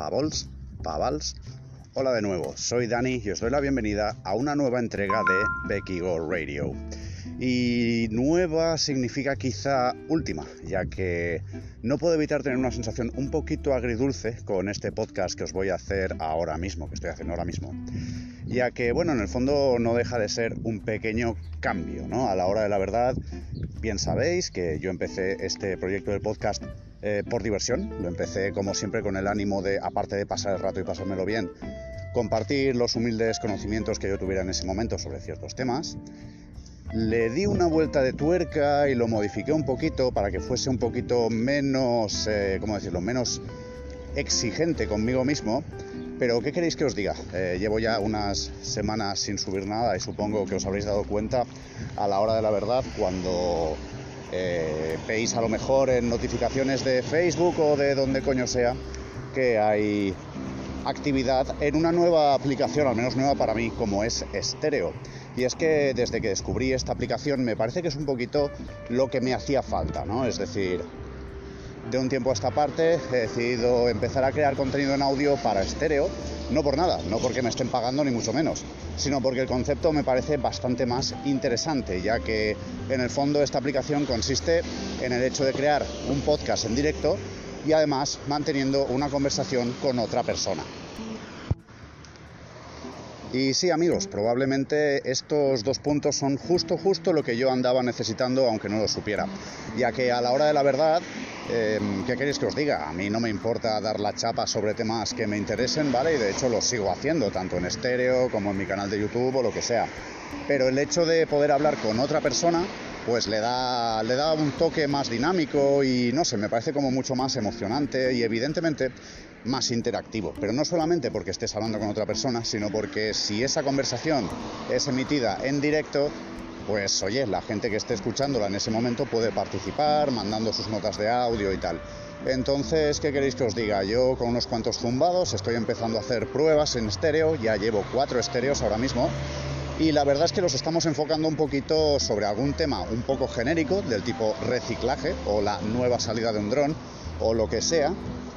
Pavals, Pavals. Hola de nuevo, soy Dani y os doy la bienvenida a una nueva entrega de Becky Go Radio. Y nueva significa quizá última, ya que no puedo evitar tener una sensación un poquito agridulce con este podcast que os voy a hacer ahora mismo, que estoy haciendo ahora mismo. Ya que, bueno, en el fondo no deja de ser un pequeño cambio, ¿no? A la hora de la verdad, bien sabéis que yo empecé este proyecto del podcast eh, por diversión. Lo empecé como siempre con el ánimo de, aparte de pasar el rato y pasármelo bien, compartir los humildes conocimientos que yo tuviera en ese momento sobre ciertos temas. Le di una vuelta de tuerca y lo modifiqué un poquito para que fuese un poquito menos, eh, ¿cómo decirlo?, menos exigente conmigo mismo. Pero, ¿qué queréis que os diga? Eh, llevo ya unas semanas sin subir nada y supongo que os habréis dado cuenta a la hora de la verdad cuando eh, veis a lo mejor en notificaciones de Facebook o de donde coño sea que hay actividad en una nueva aplicación, al menos nueva para mí, como es Stereo. Y es que desde que descubrí esta aplicación me parece que es un poquito lo que me hacía falta, ¿no? Es decir, de un tiempo a esta parte he decidido empezar a crear contenido en audio para estéreo, no por nada, no porque me estén pagando ni mucho menos, sino porque el concepto me parece bastante más interesante, ya que en el fondo esta aplicación consiste en el hecho de crear un podcast en directo y además manteniendo una conversación con otra persona. Y sí, amigos, probablemente estos dos puntos son justo, justo lo que yo andaba necesitando, aunque no lo supiera. Ya que a la hora de la verdad, em, ¿qué queréis que os diga? A mí no me importa dar la chapa sobre temas que me interesen, ¿vale? Y de hecho lo sigo haciendo, tanto en estéreo como en mi canal de YouTube o lo que sea. Pero el hecho de poder hablar con otra persona, pues le da, le da un toque más dinámico y no sé, me parece como mucho más emocionante y evidentemente más interactivo. Pero no solamente porque estés hablando con otra persona, sino porque si esa conversación es emitida en directo, pues oye, la gente que esté escuchándola en ese momento puede participar, mandando sus notas de audio y tal. Entonces, ¿qué queréis que os diga? Yo con unos cuantos zumbados estoy empezando a hacer pruebas en estéreo, ya llevo cuatro estéreos ahora mismo y la verdad es que los estamos enfocando un poquito sobre algún tema un poco genérico del tipo reciclaje o la nueva salida de un dron o lo que sea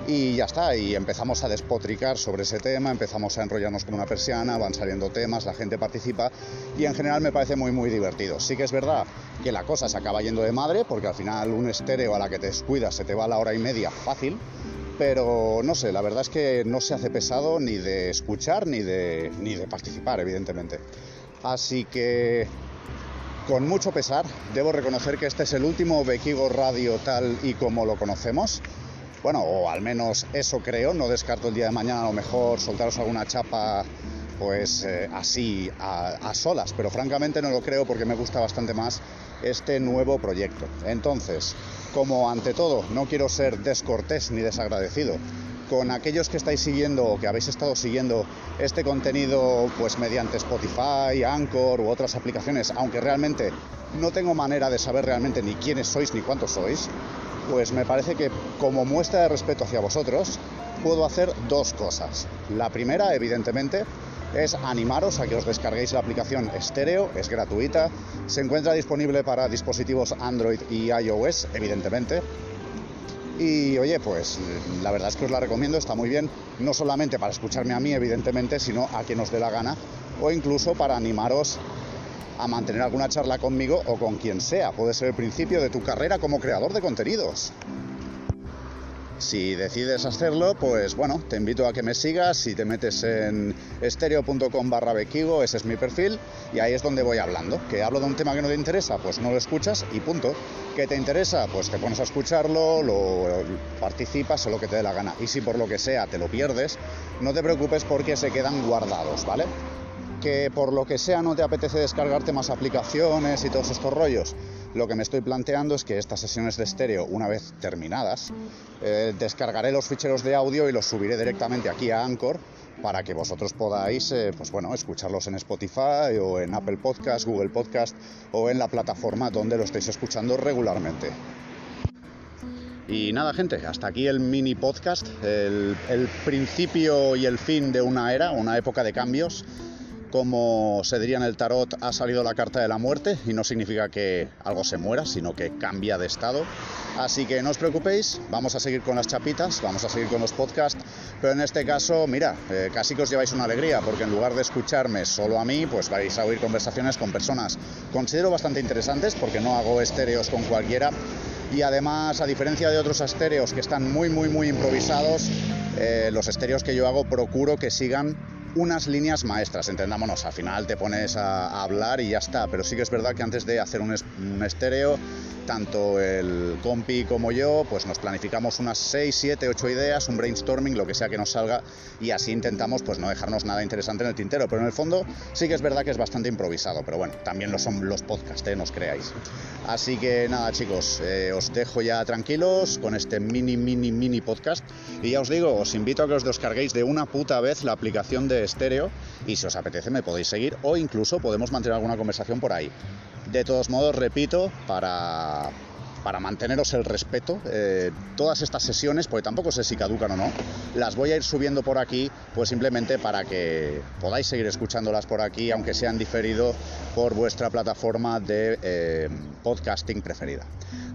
y ya está, y empezamos a despotricar sobre ese tema, empezamos a enrollarnos como una persiana, van saliendo temas, la gente participa y en general me parece muy muy divertido. Sí que es verdad que la cosa se acaba yendo de madre porque al final un estéreo a la que te descuidas se te va a la hora y media fácil, pero no sé, la verdad es que no se hace pesado ni de escuchar ni de, ni de participar, evidentemente. Así que con mucho pesar, debo reconocer que este es el último Bequigo Radio tal y como lo conocemos. Bueno, o al menos eso creo, no descarto el día de mañana a lo mejor soltaros alguna chapa pues eh, así a, solas, pero francamente no lo creo porque me gusta bastante más este nuevo proyecto. Entonces, como ante todo no quiero ser descortés ni desagradecido con aquellos que estáis siguiendo o que habéis estado siguiendo este contenido pues mediante Spotify, Anchor u otras aplicaciones, aunque realmente no tengo manera de saber realmente ni quiénes sois ni cuántos sois, pues me parece que como muestra de respeto hacia vosotros, puedo hacer dos cosas. La primera, evidentemente, es animaros a que os descarguéis la aplicación Stereo, es gratuita, se encuentra disponible para dispositivos Android y iOS, evidentemente. Y oye, pues la verdad es que os la recomiendo, está muy bien, no solamente para escucharme a mí, evidentemente, sino a quien os dé la gana, o incluso para animaros a mantener alguna charla conmigo o con quien sea. Puede ser el principio de tu carrera como creador de contenidos. Si decides hacerlo, pues bueno, te invito a que me sigas. Si te metes en estereo.com barra bequigo, ese es mi perfil, y ahí es donde voy hablando. Que hablo de un tema que no te interesa, pues no lo escuchas y punto. ¿Que te interesa? Pues te pones a escucharlo, lo participas o lo que te dé la gana. Y si por lo que sea te lo pierdes, no te preocupes porque se quedan guardados, ¿vale? Que por lo que sea no te apetece descargarte más aplicaciones y todos estos rollos, lo que me estoy planteando es que estas sesiones de estéreo, una vez terminadas, eh, descargaré los ficheros de audio y los subiré directamente aquí a Anchor para que vosotros podáis, eh, pues bueno, escucharlos en Spotify o en Apple Podcast, Google Podcast o en la plataforma donde lo estéis escuchando regularmente. Y nada, gente, hasta aquí el mini podcast, el principio y el fin de una era, una época de cambios como se diría en el tarot, ha salido la carta de la muerte y no significa que algo se muera, sino que cambia de estado. Así que no os preocupéis, vamos a seguir con las chapitas, vamos a seguir con los podcasts, pero en este caso, mira, eh, casi que os lleváis una alegría, porque en lugar de escucharme solo a mí, pues vais a oír conversaciones con personas, considero bastante interesantes, porque no hago estéreos con cualquiera, y además, a diferencia de otros estéreos que están muy, muy, muy improvisados, eh, los estéreos que yo hago procuro que sigan unas líneas maestras, entendámonos, al final te pones a, hablar y ya está, pero sí que es verdad que antes de hacer un, un estéreo tanto el compi como yo, pues nos planificamos unas 6, 7, 8 ideas, un brainstorming, lo que sea que nos salga, y así intentamos pues no dejarnos nada interesante en el tintero. Pero en el fondo sí que es verdad que es bastante improvisado, pero bueno, también lo son los podcasts, ¿eh? no os creáis. Así que nada, chicos, eh, os dejo ya tranquilos con este mini, mini, mini podcast. Y ya os digo, os invito a que os descarguéis de una puta vez la aplicación de estéreo y si os apetece me podéis seguir o incluso podemos mantener alguna conversación por ahí. De todos modos, repito, para, para manteneros el respeto, eh, todas estas sesiones, porque tampoco sé si caducan o no, las voy a ir subiendo por aquí, pues simplemente para que podáis seguir escuchándolas por aquí, aunque sean diferido por vuestra plataforma de eh, podcasting preferida.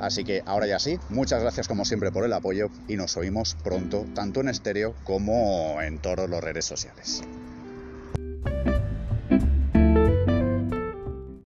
Así que ahora ya sí, muchas gracias como siempre por el apoyo y nos oímos pronto, tanto en estéreo como en todas las redes sociales.